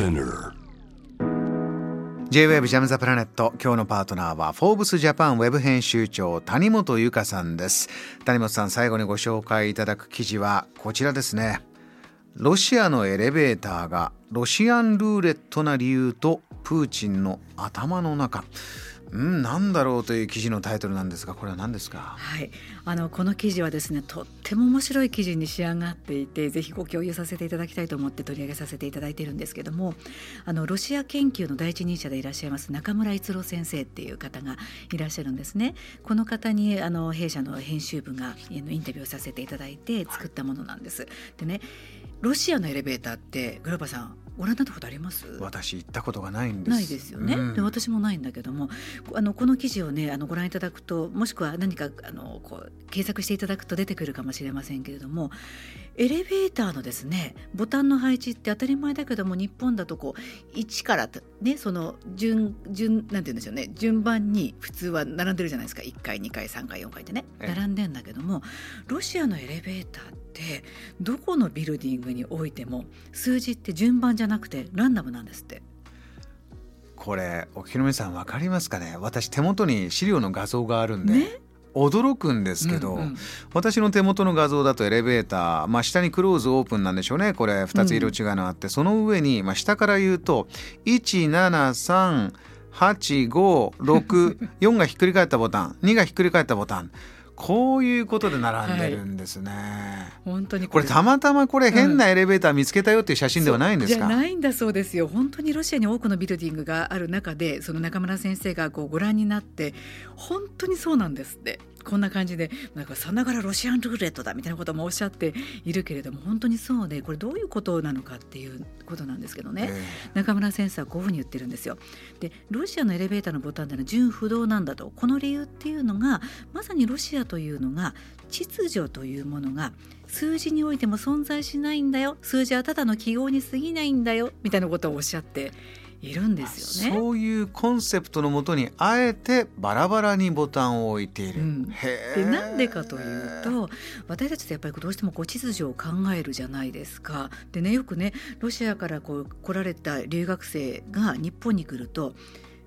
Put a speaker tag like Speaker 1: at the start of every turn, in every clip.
Speaker 1: Spinner.
Speaker 2: J-WAVE ジャムザプラネット今日のパートナーはフォーブスジャパンウェブ編集長谷本由香さんです。谷本さん最後にご紹介いただく記事はこちらですね。ロシアのエレベーターがロシアンルーレットな理由とプーチンの頭の中。うんなんだろうという記事のタイトルなんですがこれは何ですか？
Speaker 3: はい。あのこの記事はですねとっても面白い記事に仕上がっていてぜひご共有させていただきたいと思って取り上げさせていただいているんですけどもあのロシア研究の第一人者でいらっしゃいます中村逸郎先生っていう方がいらっしゃるんですね。この方にあの弊社の編集部がインタビューをさせていただいて作ったものなんです。でねロシアのエレベーターってグラバさんご覧になったことあります？
Speaker 2: 私行ったことがないんです。
Speaker 3: ないですよね、うん、で私もないんだけどもあのこの記事をねあのご覧いただくともしくは何かあのこう検索していただくと出てくるかもしれませんけれどもエレベーターのですねボタンの配置って当たり前だけども日本だとこう1からねその順順なんて言うんでしょうね順番に普通は並んでるじゃないですか。1階2階3階4階ってね。並んでんだけどもロシアのエレベーターってどこのビルディングにおいても数字って順番じゃなくてランダムなんですって。
Speaker 2: これおきのみさん分かりますかね？私手元に資料の画像があるんで、ね、驚くんですけど、うんうん、私の手元の画像だとエレベーター、まあ、下にクローズオープンなんでしょうね。これ2つ色違いのあって、うん、その上に、まあ、下から言うと1738564がひっくり返ったボタン2がひっくり返ったボタンこういうことで並んでるんですね。はい、
Speaker 3: 本当に
Speaker 2: これたまたまこれ変なエレベーター見つけたよっていう写真ではないんですか、
Speaker 3: うん、ないんだそうですよ。本当にロシアに多くのビルディングがある中でその中村先生がこうご覧になって本当にそうなんですって。こんな感じでなんかさながらロシアンルーレットだみたいなこともおっしゃっているけれども本当にそうでこれどういうことなのかっていうことなんですけどね、えー、中村先生はこういうふうに言ってるんですよ。でロシアのエレベーターのボタンっていうのは純不動なんだとこの理由っていうのがまさにロシアというのが秩序というものが数字においても存在しないんだよ。数字はただの記号に過ぎないんだよ。みたいなことをおっしゃっているんですよ
Speaker 2: ね。そういうコンセプトのもとにあえてバラバラにボタンを置いている。うん、
Speaker 3: でなんでかというと私たちってやっぱりどうしてもこう秩序を考えるじゃないですか。でねよくねロシアからこう来られた留学生が日本に来ると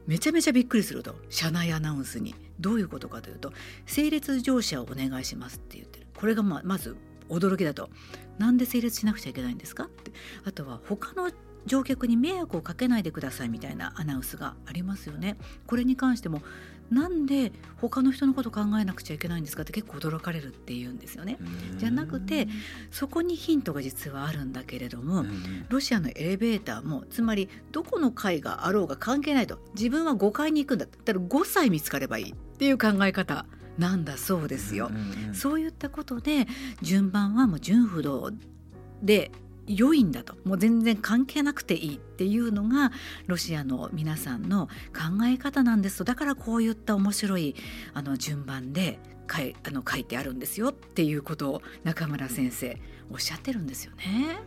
Speaker 3: めちゃめちゃびっくりすると車内アナウンスにどういうことかというと「整列乗車をお願いします」って言ってるこれがままず驚きだと「なんで整列しなくちゃいけないんですか?」ってあとは他の乗客に迷惑をかけないでくださいみたいなアナウンスがありますよね。これに関してもなんで他の人のこと考えなくちゃいけないんですかって結構驚かれるっていうんですよね。じゃなくてそこにヒントが実はあるんだけれどもロシアのエレベーターもつまりどこの階があろうが関係ないと自分は5階に行くんだったら5歳見つかればいいっていう考え方なんだそうですよ。そういったことで順番はもう順不動で良いんだと。もう全然関係なくていいっていうのがロシアの皆さんの考え方なんですと。だからこういった面白いあの順番で書いあの書いてあるんですよっていうことを中村先生おっしゃってるんですよね。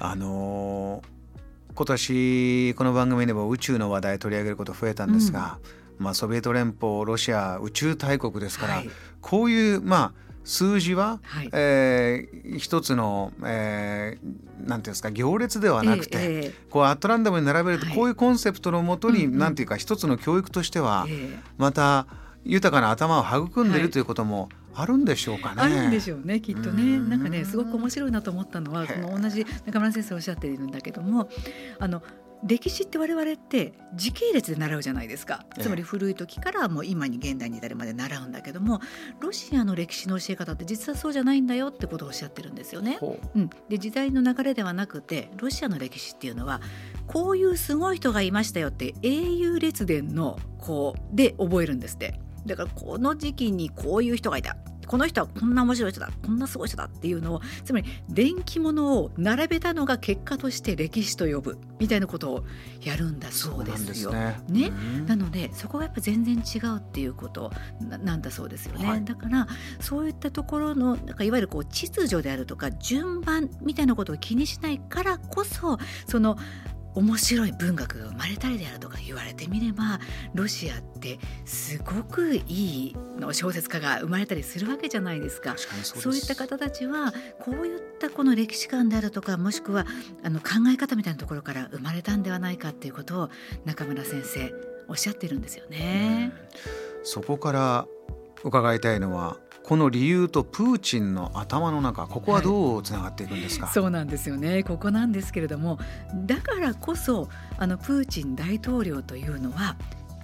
Speaker 2: あのー、今年この番組でも宇宙の話題取り上げること増えたんですが、うん、まあ、ソビエト連邦ロシア宇宙大国ですから、はい、こういうまあ数字は、はい、えー、一つの、えー、なんていうんですか行列ではなくて、えー、こうアトランダムに並べると、こういうコンセプトのもとに、はい、なんていうか一つの教育としては、えー、また豊かな頭を育んでいるということも、あるんでしょうかね。
Speaker 3: あるんでしょうねきっとね。なんかねすごく面白いなと思ったのはこの同じ中村先生おっしゃっているんだけどもあの歴史って我々って時系列で習うじゃないですか。つまり古い時からもう今に現代に至るまで習うんだけどもロシアの歴史の教え方って実はそうじゃないんだよってことをおっしゃってるんですよね。うん、で時代の流れではなくてロシアの歴史っていうのはこういうすごい人がいましたよって英雄列伝のこうで覚えるんですって。だからこの時期にこういう人がいたこの人はこんな面白い人だこんなすごい人だっていうのをつまり電気物を並べたのが結果として歴史と呼ぶみたいなことをやるんだそうですよ。なね、ね、なのでそこがやっぱ全然違うっていうことなんだそうですよね。はい、だからそういったところのなんかいわゆるこう秩序であるとか順番みたいなことを気にしないからこそその面白い文学が生まれたりであるとか言われてみればロシアってすごくいいの小説家が生まれたりするわけじゃないですか。そういった方たちはこういったこの歴史観であるとかもしくはあの考え方みたいなところから生まれたんではないかっていうことを中村先生おっしゃってるんですよね。
Speaker 2: そこから伺いたいのはこの理由とプーチンの頭の中ここはどうつながっていくんですか、
Speaker 3: はい、そうなんですよね。ここなんですけれどもだからこそあのプーチン大統領というのは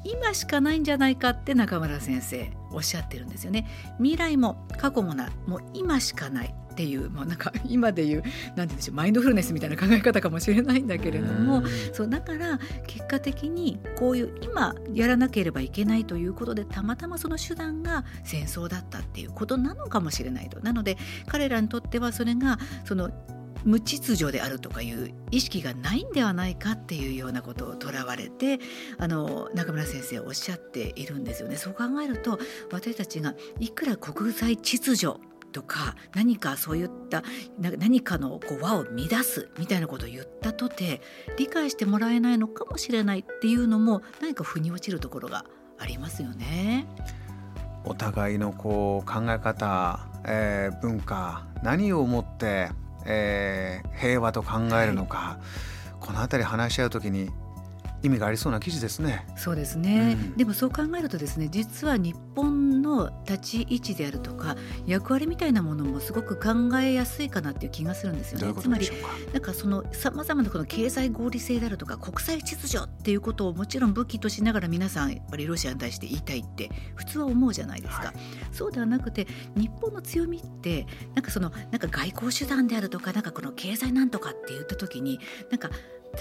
Speaker 3: 今しかないんじゃないかって中村先生おっしゃってるんですよね。未来も過去もない。もう今しかない。っていう、もうなんか今でいう何て言うんでしょうマインドフルネスみたいな考え方かもしれないんだけれどもそうだから結果的にこういう今やらなければいけないということでたまたまその手段が戦争だったっていうことなのかもしれないと。なので彼らにとってはそれがその無秩序であるとかいう意識がないんではないかっていうようなことをとらわれてあの中村先生おっしゃっているんですよね。そう考えると私たちがいくら国際秩序とか何かそういった何かのこう輪を乱すみたいなことを言ったとて理解してもらえないのかもしれないっていうのも何か腑に落ちるところがありますよね。
Speaker 2: お互いのこう考え方、えー、文化何をもって、えー、平和と考えるのか、はい、この辺り話し合う時に意味がありそうな記事ですね。
Speaker 3: そうですね、うん、でもそう考えるとですね実は日本の立ち位置であるとか役割みたいなものもすごく考えやすいかなっていう気がするんですよね。
Speaker 2: つまり
Speaker 3: なんかそのさまざまなこの経済合理性であるとか国際秩序っていうことをもちろん武器としながら皆さんやっぱりロシアに対して言いたいって普通は思うじゃないですか。はい、そうではなくて日本の強みってなんかそのなんか外交手段であるとかなんかこの経済なんとかって言った時になんか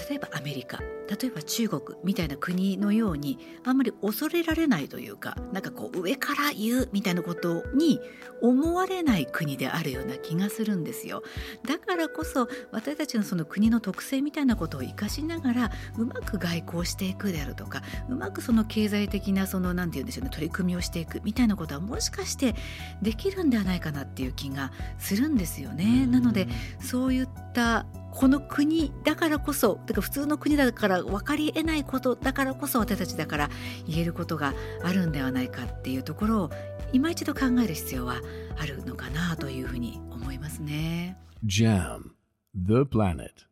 Speaker 3: 例えばアメリカ例えば中国みたいな国のようにあんまり恐れられないというかなんかこう上から言うみたいなことに思われない国であるような気がするんですよだからこそ私たちのその国の特性みたいなことを生かしながらうまく外交していくであるとかうまくその経済的なその何て言うんでしょうね取り組みをしていくみたいなことはもしかしてできるんではないかなっていう気がするんですよね。なのでそういったこの国だからこそだから普通の国だから分かりえないことだからこそ私たちだから言えることがあるんではないかっていうところを今一度考える必要はあるのかなというふうに思いますね。JAM The Planet